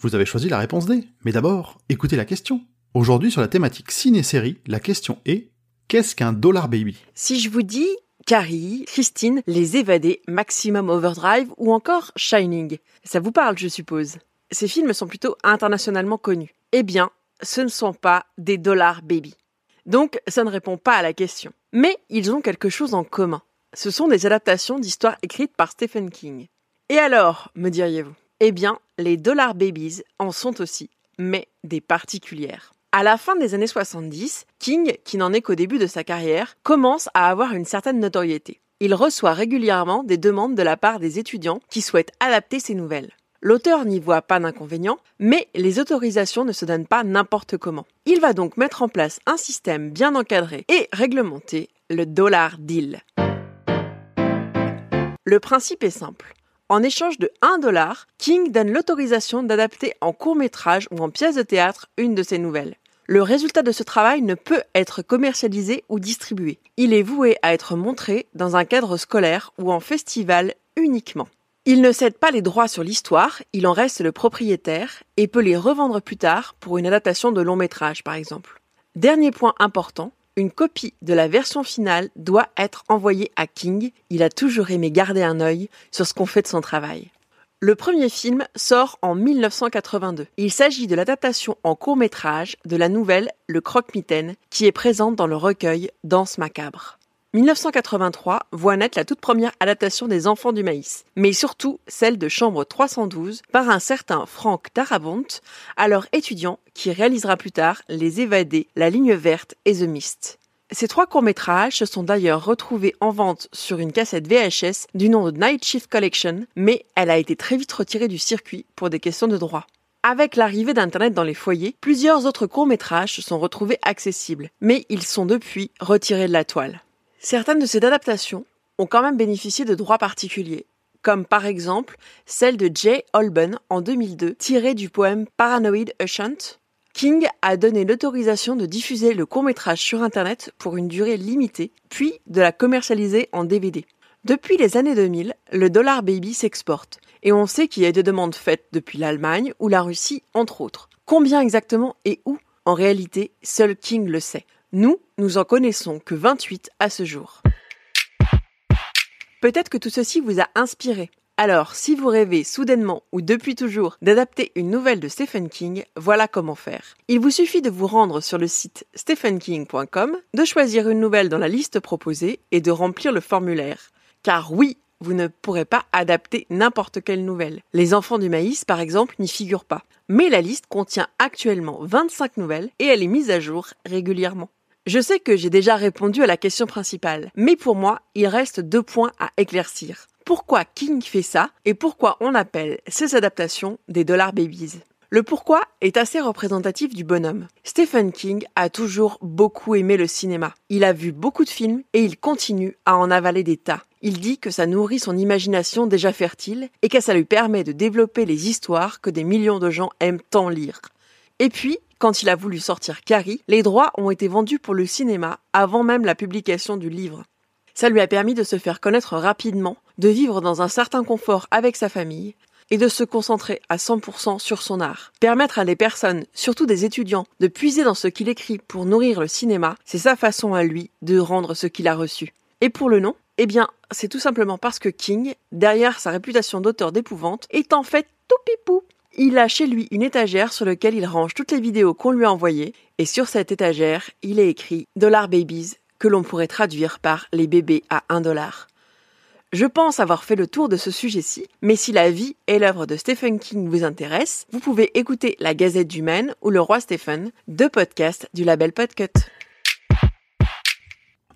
vous avez choisi la réponse D, mais d'abord, écoutez la question. Aujourd'hui sur la thématique ciné-série, la question est Qu'est-ce qu'un dollar baby? Si je vous dis Carrie, Christine, Les Évadés, Maximum Overdrive ou encore Shining, ça vous parle, je suppose? Ces films sont plutôt internationalement connus. Eh bien, ce ne sont pas des dollars baby. Donc, ça ne répond pas à la question. Mais ils ont quelque chose en commun. Ce sont des adaptations d'histoires écrites par Stephen King. Et alors, me diriez-vous? Eh bien, les Dollar Babies en sont aussi, mais des particulières. À la fin des années 70, King, qui n'en est qu'au début de sa carrière, commence à avoir une certaine notoriété. Il reçoit régulièrement des demandes de la part des étudiants qui souhaitent adapter ses nouvelles. L'auteur n'y voit pas d'inconvénient, mais les autorisations ne se donnent pas n'importe comment. Il va donc mettre en place un système bien encadré et réglementé, le dollar deal. Le principe est simple. En échange de 1 dollar, King donne l'autorisation d'adapter en court métrage ou en pièce de théâtre une de ses nouvelles. Le résultat de ce travail ne peut être commercialisé ou distribué. Il est voué à être montré dans un cadre scolaire ou en festival uniquement. Il ne cède pas les droits sur l'histoire, il en reste le propriétaire et peut les revendre plus tard pour une adaptation de long métrage par exemple. Dernier point important, une copie de la version finale doit être envoyée à King. Il a toujours aimé garder un œil sur ce qu'on fait de son travail. Le premier film sort en 1982. Il s'agit de l'adaptation en court métrage de la nouvelle Le Croque-Mitaine qui est présente dans le recueil Danse macabre. 1983 voit naître la toute première adaptation des Enfants du maïs, mais surtout celle de Chambre 312 par un certain Frank Darabont, alors étudiant qui réalisera plus tard Les Évadés, La Ligne Verte et The Mist. Ces trois courts-métrages se sont d'ailleurs retrouvés en vente sur une cassette VHS du nom de Night Shift Collection, mais elle a été très vite retirée du circuit pour des questions de droit. Avec l'arrivée d'Internet dans les foyers, plusieurs autres courts-métrages se sont retrouvés accessibles, mais ils sont depuis retirés de la toile. Certaines de ces adaptations ont quand même bénéficié de droits particuliers, comme par exemple celle de Jay Holben en 2002, tirée du poème Paranoid Ushunt. King a donné l'autorisation de diffuser le court-métrage sur Internet pour une durée limitée, puis de la commercialiser en DVD. Depuis les années 2000, le Dollar Baby s'exporte, et on sait qu'il y a des demandes faites depuis l'Allemagne ou la Russie, entre autres. Combien exactement et où? En réalité, seul King le sait. Nous, nous en connaissons que 28 à ce jour. Peut-être que tout ceci vous a inspiré. Alors, si vous rêvez soudainement ou depuis toujours d'adapter une nouvelle de Stephen King, voilà comment faire. Il vous suffit de vous rendre sur le site stephenking.com, de choisir une nouvelle dans la liste proposée et de remplir le formulaire. Car oui, vous ne pourrez pas adapter n'importe quelle nouvelle. Les enfants du maïs, par exemple, n'y figurent pas. Mais la liste contient actuellement 25 nouvelles et elle est mise à jour régulièrement. Je sais que j'ai déjà répondu à la question principale, mais pour moi, il reste deux points à éclaircir. Pourquoi King fait ça et pourquoi on appelle ces adaptations des Dollar Babies? Le pourquoi est assez représentatif du bonhomme. Stephen King a toujours beaucoup aimé le cinéma. Il a vu beaucoup de films et il continue à en avaler des tas. Il dit que ça nourrit son imagination déjà fertile et que ça lui permet de développer les histoires que des millions de gens aiment tant lire. Et puis, quand il a voulu sortir Carrie, les droits ont été vendus pour le cinéma avant même la publication du livre. Ça lui a permis de se faire connaître rapidement, de vivre dans un certain confort avec sa famille et de se concentrer à 100% sur son art. Permettre à des personnes, surtout des étudiants, de puiser dans ce qu'il écrit pour nourrir le cinéma, c'est sa façon à lui de rendre ce qu'il a reçu. Et pour le nom, eh bien, c'est tout simplement parce que King, derrière sa réputation d'auteur d'épouvante, est en fait tout pipou. Il a chez lui une étagère sur laquelle il range toutes les vidéos qu'on lui a envoyées, et sur cette étagère, il est écrit Dollar Babies, que l'on pourrait traduire par les bébés à 1 dollar. Je pense avoir fait le tour de ce sujet-ci, mais si la vie et l'œuvre de Stephen King vous intéressent, vous pouvez écouter La Gazette du Maine ou Le Roi Stephen, deux podcasts du label Podcut.